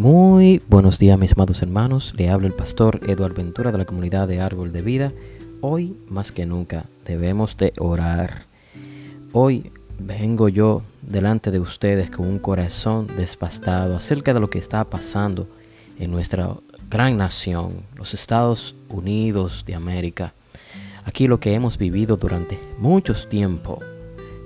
Muy buenos días mis amados hermanos, le habla el pastor Eduardo Ventura de la comunidad de Árbol de Vida. Hoy más que nunca debemos de orar. Hoy vengo yo delante de ustedes con un corazón despastado acerca de lo que está pasando en nuestra gran nación, los Estados Unidos de América. Aquí lo que hemos vivido durante muchos tiempos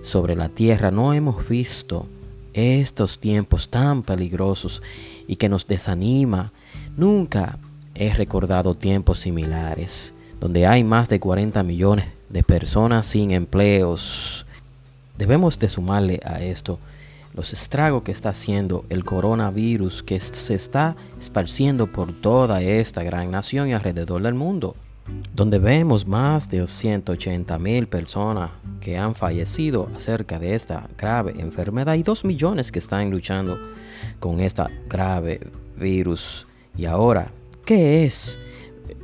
sobre la tierra, no hemos visto estos tiempos tan peligrosos y que nos desanima. Nunca he recordado tiempos similares, donde hay más de 40 millones de personas sin empleos. Debemos de sumarle a esto los estragos que está haciendo el coronavirus que se está esparciendo por toda esta gran nación y alrededor del mundo donde vemos más de 180 mil personas que han fallecido acerca de esta grave enfermedad y 2 millones que están luchando con esta grave virus. Y ahora, ¿qué es?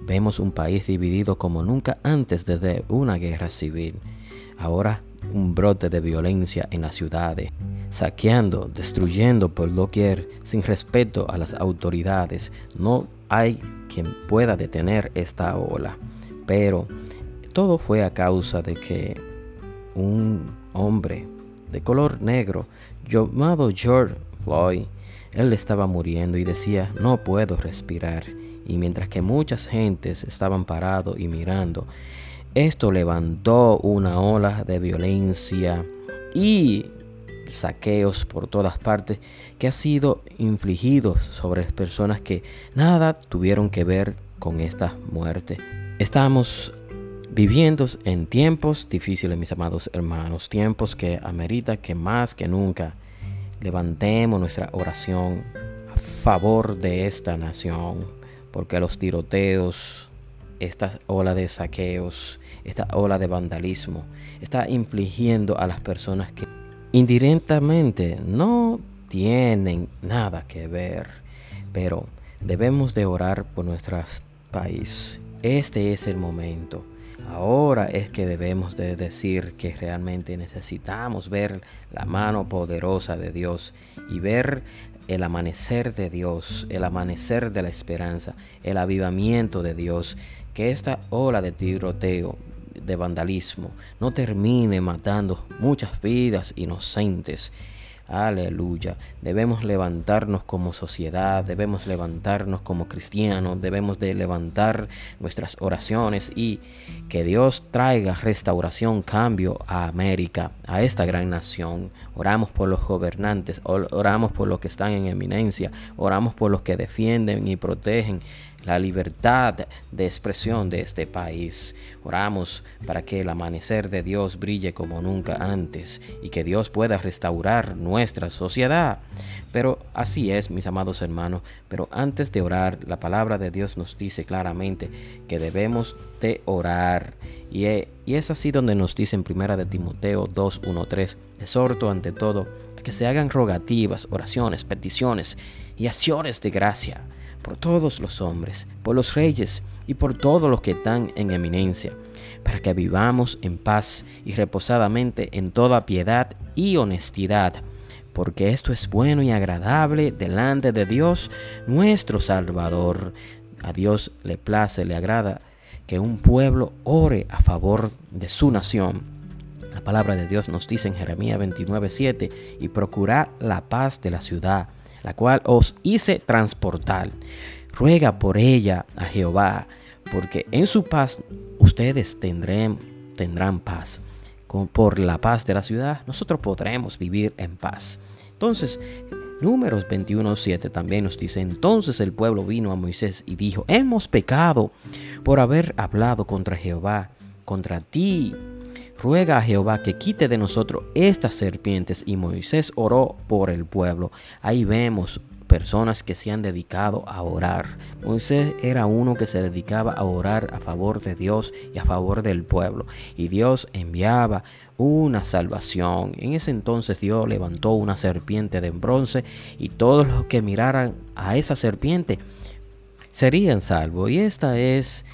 Vemos un país dividido como nunca antes desde una guerra civil. Ahora un brote de violencia en las ciudades, saqueando, destruyendo por doquier sin respeto a las autoridades. No hay quien pueda detener esta ola. Pero todo fue a causa de que un hombre de color negro llamado George Floyd, él estaba muriendo y decía, no puedo respirar. Y mientras que muchas gentes estaban parados y mirando, esto levantó una ola de violencia y saqueos por todas partes que ha sido infligido sobre personas que nada tuvieron que ver con esta muerte. Estamos viviendo en tiempos difíciles, mis amados hermanos, tiempos que amerita que más que nunca levantemos nuestra oración a favor de esta nación, porque los tiroteos, esta ola de saqueos, esta ola de vandalismo, está infligiendo a las personas que indirectamente no tienen nada que ver, pero debemos de orar por nuestro país. Este es el momento. Ahora es que debemos de decir que realmente necesitamos ver la mano poderosa de Dios y ver el amanecer de Dios, el amanecer de la esperanza, el avivamiento de Dios, que esta ola de tiroteo de vandalismo no termine matando muchas vidas inocentes. Aleluya. Debemos levantarnos como sociedad, debemos levantarnos como cristianos, debemos de levantar nuestras oraciones y que Dios traiga restauración, cambio a América, a esta gran nación. Oramos por los gobernantes, oramos por los que están en eminencia, oramos por los que defienden y protegen la libertad de expresión de este país. Oramos para que el amanecer de Dios brille como nunca antes y que Dios pueda restaurar nuestra sociedad. Pero así es, mis amados hermanos. Pero antes de orar, la palabra de Dios nos dice claramente que debemos de orar. Y, y es así donde nos dice en primera de Timoteo 2, 1, 3, exhorto ante todo a que se hagan rogativas, oraciones, peticiones y acciones de gracia por todos los hombres, por los reyes y por todos los que están en eminencia, para que vivamos en paz y reposadamente en toda piedad y honestidad, porque esto es bueno y agradable delante de Dios nuestro Salvador. A Dios le place, le agrada que un pueblo ore a favor de su nación. La palabra de Dios nos dice en Jeremías 29:7 y procurad la paz de la ciudad la cual os hice transportar. Ruega por ella a Jehová, porque en su paz ustedes tendrán, tendrán paz. Por la paz de la ciudad, nosotros podremos vivir en paz. Entonces, Números 21.7 también nos dice, entonces el pueblo vino a Moisés y dijo, hemos pecado por haber hablado contra Jehová, contra ti, ruega a Jehová que quite de nosotros estas serpientes. Y Moisés oró por el pueblo. Ahí vemos personas que se han dedicado a orar. Moisés era uno que se dedicaba a orar a favor de Dios y a favor del pueblo. Y Dios enviaba una salvación. En ese entonces Dios levantó una serpiente de bronce y todos los que miraran a esa serpiente serían salvos. Y esta es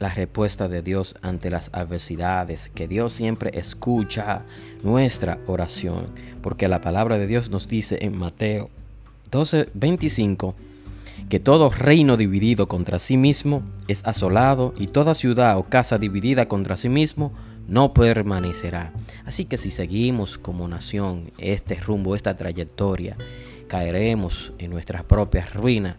la respuesta de Dios ante las adversidades, que Dios siempre escucha nuestra oración, porque la palabra de Dios nos dice en Mateo 12, 25, que todo reino dividido contra sí mismo es asolado y toda ciudad o casa dividida contra sí mismo no permanecerá. Así que si seguimos como nación este rumbo, esta trayectoria, caeremos en nuestra propia ruina,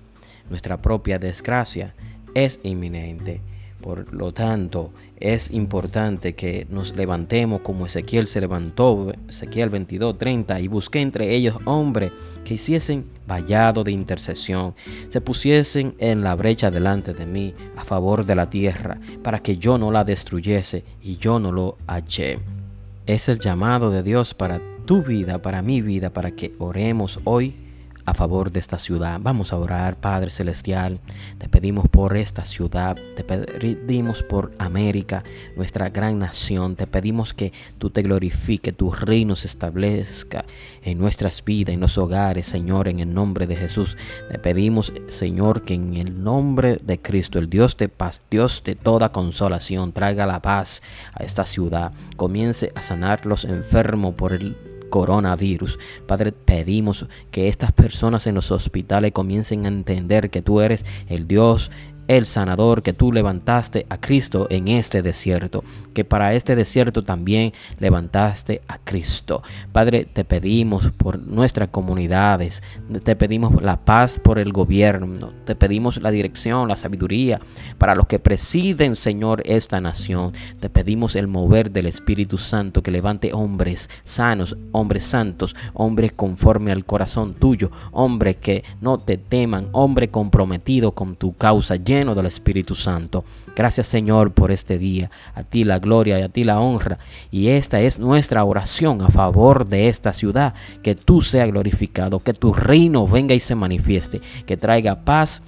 nuestra propia desgracia es inminente. Por lo tanto, es importante que nos levantemos como Ezequiel se levantó, Ezequiel 22:30, y busqué entre ellos hombres que hiciesen vallado de intercesión, se pusiesen en la brecha delante de mí a favor de la tierra, para que yo no la destruyese y yo no lo hallé. Es el llamado de Dios para tu vida, para mi vida, para que oremos hoy a favor de esta ciudad. Vamos a orar, Padre Celestial. Te pedimos por esta ciudad, te pedimos por América, nuestra gran nación. Te pedimos que tú te glorifique, tu reino se establezca en nuestras vidas, en los hogares, Señor, en el nombre de Jesús. Te pedimos, Señor, que en el nombre de Cristo, el Dios de paz, Dios de toda consolación, traiga la paz a esta ciudad. Comience a sanar los enfermos por el coronavirus. Padre, pedimos que estas personas en los hospitales comiencen a entender que tú eres el Dios el sanador que tú levantaste a Cristo en este desierto, que para este desierto también levantaste a Cristo. Padre, te pedimos por nuestras comunidades, te pedimos la paz por el gobierno, te pedimos la dirección, la sabiduría para los que presiden, Señor, esta nación. Te pedimos el mover del Espíritu Santo que levante hombres sanos, hombres santos, hombres conforme al corazón tuyo, hombres que no te teman, hombre comprometido con tu causa del Espíritu Santo. Gracias Señor por este día. A ti la gloria y a ti la honra. Y esta es nuestra oración a favor de esta ciudad. Que tú seas glorificado, que tu reino venga y se manifieste, que traiga paz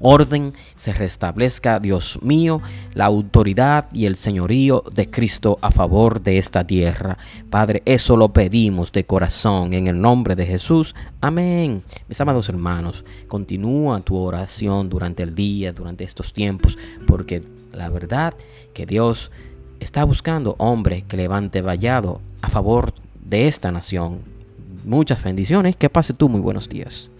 orden se restablezca, Dios mío, la autoridad y el señorío de Cristo a favor de esta tierra. Padre, eso lo pedimos de corazón en el nombre de Jesús. Amén. Mis amados hermanos, continúa tu oración durante el día, durante estos tiempos, porque la verdad que Dios está buscando hombre que levante vallado a favor de esta nación. Muchas bendiciones. Que pase tú muy buenos días.